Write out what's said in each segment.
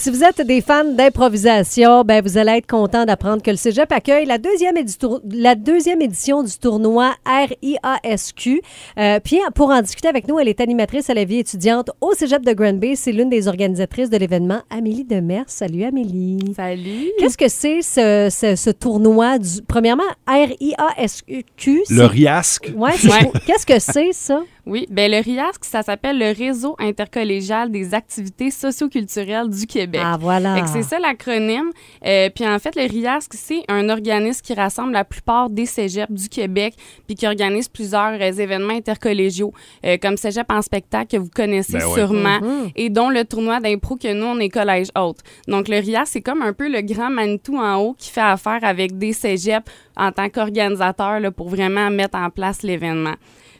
Si vous êtes des fans d'improvisation, ben vous allez être content d'apprendre que le Cégep accueille la deuxième, édi- la deuxième édition du tournoi RIASQ. Euh, puis pour en discuter avec nous, elle est animatrice à la vie étudiante au Cégep de Granby. C'est l'une des organisatrices de l'événement, Amélie Demers. Salut Amélie. Salut. Qu'est-ce que c'est ce, ce, ce tournoi du premièrement RIASQ Le RIASC. Ouais, c'est- Ouais. qu'est-ce que c'est ça? Oui, ben le RIASC, ça s'appelle le Réseau intercollégial des activités socioculturelles du Québec. Ah voilà. Fait que c'est ça l'acronyme. Euh, puis en fait, le RIASC, c'est un organisme qui rassemble la plupart des cégeps du Québec puis qui organise plusieurs euh, événements intercollégiaux, euh, comme Cégep en spectacle que vous connaissez Ben ouais. sûrement, Mhm. et dont le tournoi d'impro que nous, on est collège haute. Donc le RIASC, c'est comme un peu le grand Manitou en haut qui fait affaire avec des cégeps en tant qu'organisateur là, pour vraiment mettre en place l'événement.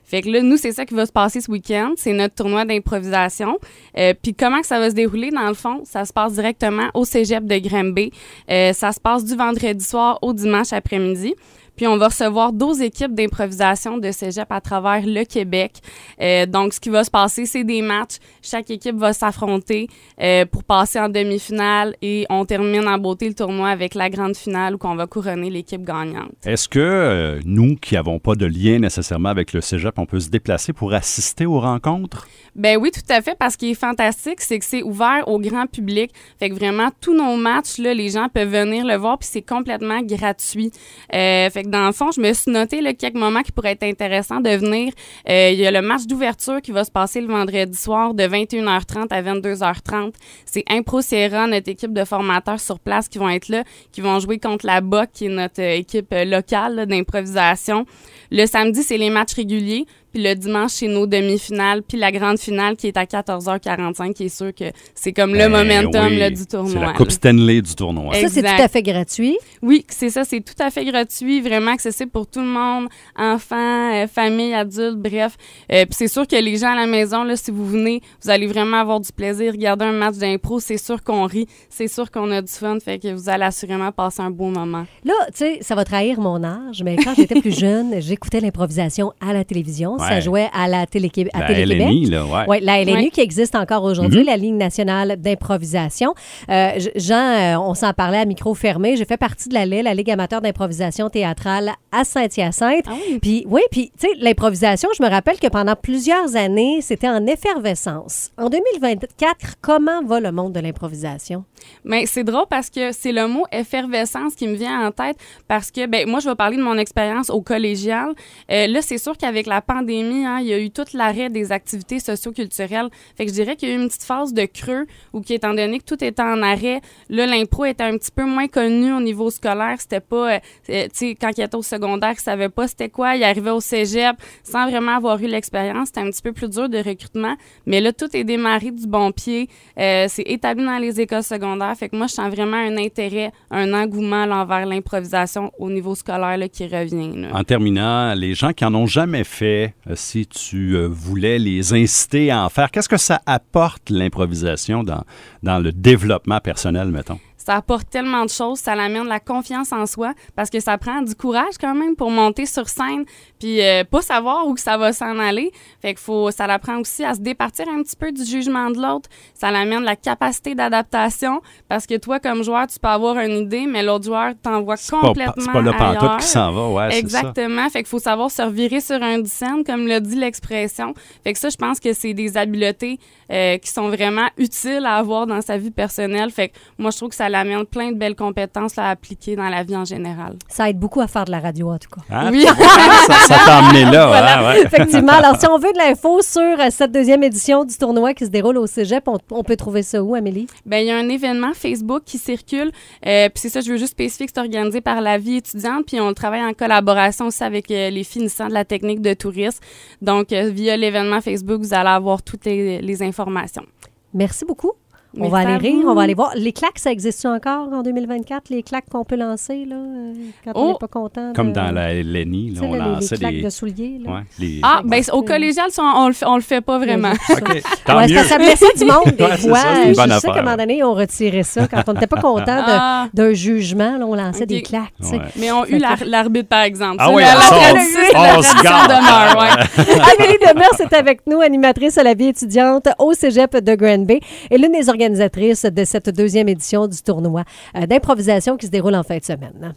Fait que là, nous, c'est ça qui va se passer ce week-end. C'est notre tournoi d'improvisation. Euh, Puis comment ça va se dérouler, dans le fond? Ça se passe directement au cégep de Granby. Euh, ça se passe du vendredi soir au dimanche après-midi. Puis on va recevoir 12 équipes d'improvisation de cégep à travers le Québec. Euh, donc, ce qui va se passer, c'est des matchs. Chaque équipe va s'affronter euh, pour passer en demi-finale et on termine en beauté le tournoi avec la grande finale où on va couronner l'équipe gagnante. Est-ce que euh, nous, qui n'avons pas de lien nécessairement avec le cégep, on peut se déplacer pour assister aux rencontres? Ben oui, tout à fait, parce qu'il est fantastique, c'est que c'est ouvert au grand public. Fait que vraiment, tous nos matchs, là, les gens peuvent venir le voir, puis c'est complètement gratuit. Fait que dans le fond, je me suis noté là, quelques moments qui pourraient être intéressants de venir. Euh, Il y a le match d'ouverture qui va se passer le vendredi soir de 21h30 à 22h30. C'est Impro Sierra, notre équipe de formateurs sur place qui vont être là, qui vont jouer contre la BOC, qui est notre euh, équipe euh, locale d'improvisation. Le samedi, c'est les matchs réguliers. Puis le dimanche, c'est nos demi-finales. Puis la grande finale qui est à 14h45, qui est sûr que c'est comme le Ben momentum oui, là, du tournoi. C'est la là. Coupe Stanley du tournoi. Eh, Ça, c'est Exact. tout à fait gratuit? Oui, c'est ça, c'est tout à fait gratuit, vraiment accessible pour tout le monde, enfants, euh, famille, adultes, bref. Euh, Puis c'est sûr que les gens à la maison, là, si vous venez, vous allez vraiment avoir du plaisir. Regarder un match d'impro, c'est sûr qu'on rit, c'est sûr qu'on a du fun, fait que vous allez assurément passer un beau moment. Là, tu sais, ça va trahir mon âge, mais quand j'étais plus jeune, j'écoutais l'improvisation à la télévision. Ça Ouais. jouait à la télé à La Télé-Québec. LNI, là, ouais. Oui, la LNU Ouais. qui existe encore aujourd'hui, Mhm. la Ligue nationale d'improvisation. Euh, Jean, euh, on s'en parlait à micro fermé. J'ai fait partie de la LIL, la Ligue amateur d'improvisation théâtrale à Saint-Hyacinthe. Ah oui? Puis oui, puis tu sais, l'improvisation, je me rappelle que pendant plusieurs années, c'était en effervescence. En 2024, comment va le monde de l'improvisation? Mais c'est drôle parce que c'est le mot effervescence qui me vient en tête parce que, ben, moi, je vais parler de mon expérience au collégial. Euh, là, c'est sûr qu'avec la pandémie, hein, il y a eu tout l'arrêt des activités socioculturelles. Fait que je dirais qu'il y a eu une petite phase de creux où, étant donné que tout était en arrêt, l'impro était un petit peu moins connu au niveau scolaire. C'était pas, euh, euh, tu sais, quand il était au secondaire, il savait pas c'était quoi. Il arrivait au cégep sans vraiment avoir eu l'expérience. C'était un petit peu plus dur de recrutement. Mais là, tout est démarré du bon pied. Euh, c'est établi dans les écoles secondaires. Fait que moi, je sens vraiment un intérêt, un engouement envers l'improvisation au niveau scolaire là, qui revient. En terminant, les gens qui en ont jamais fait, si tu euh, voulais les inciter à en faire, qu'est-ce que ça apporte l'improvisation dans, dans le développement personnel, mettons? Ça apporte tellement de choses, ça l'amène la confiance en soi parce que ça prend du courage quand même pour monter sur scène puis euh, pas savoir où que ça va s'en aller. Fait que faut ça l'apprend aussi à se départir un petit peu du jugement de l'autre. Ça l'amène la capacité d'adaptation parce que toi comme joueur, tu peux avoir une idée mais l'autre joueur t'envoie complètement c'est pas le pantoute qui s'en va, ouais, c'est ça. Exactement. Fait qu'il faut savoir se revirer sur un scène, comme le dit l'expression. Fait que ça, je pense que c'est des habiletés euh, qui sont vraiment utiles à avoir dans sa vie personnelle. Fait que moi, je trouve que ça l'amène plein de belles compétences là, à appliquer dans la vie en général. Ça aide beaucoup à faire de la radio, en tout cas. Hein? Oui. ça ça t'a emmené là, Voilà. hein, ouais. Effectivement. Alors, si on veut de l'info sur euh, cette deuxième édition du tournoi qui se déroule au Cégep, on, on peut trouver ça où, Amélie? Ben, il y a un événement Facebook qui circule. Euh, puis c'est ça, je veux juste spécifier que c'est organisé par la vie étudiante. Puis on le travaille en collaboration aussi avec euh, les finissants de la technique de tourisme. Donc, euh, via l'événement Facebook, vous allez avoir toutes les, les informations. Merci beaucoup. On va aller rire, vous. on va aller voir. Les claques, ça existe encore en 2024? Les claques qu'on peut lancer là, euh, quand on Oh! n'est pas content? Comme dans la LNI, là, on là, les- les, lançait claques des... de souliers. Là. Ouais, les- Ah, Ouais. ben au collégial, ça, on, le fait, on le fait pas vraiment. OK, tant Ouais, mieux. que ça blessait du monde des Ouais, c'est fois. ça, c'est Je bonne sais qu'à un moment donné, on retirait ça. Quand on n'était pas content Ah. d'un jugement, là, on lançait des claques. Mais on a eu l'ar- l'arbitre, par exemple. Ah Ça, oui, la, ça, on- se garde. Amélie Demers est avec nous, animatrice à la vie étudiante au Cégep de Grand Bay et l'une des organisatrices de cette deuxième édition du tournoi euh, d'improvisation qui se déroule en fin de semaine.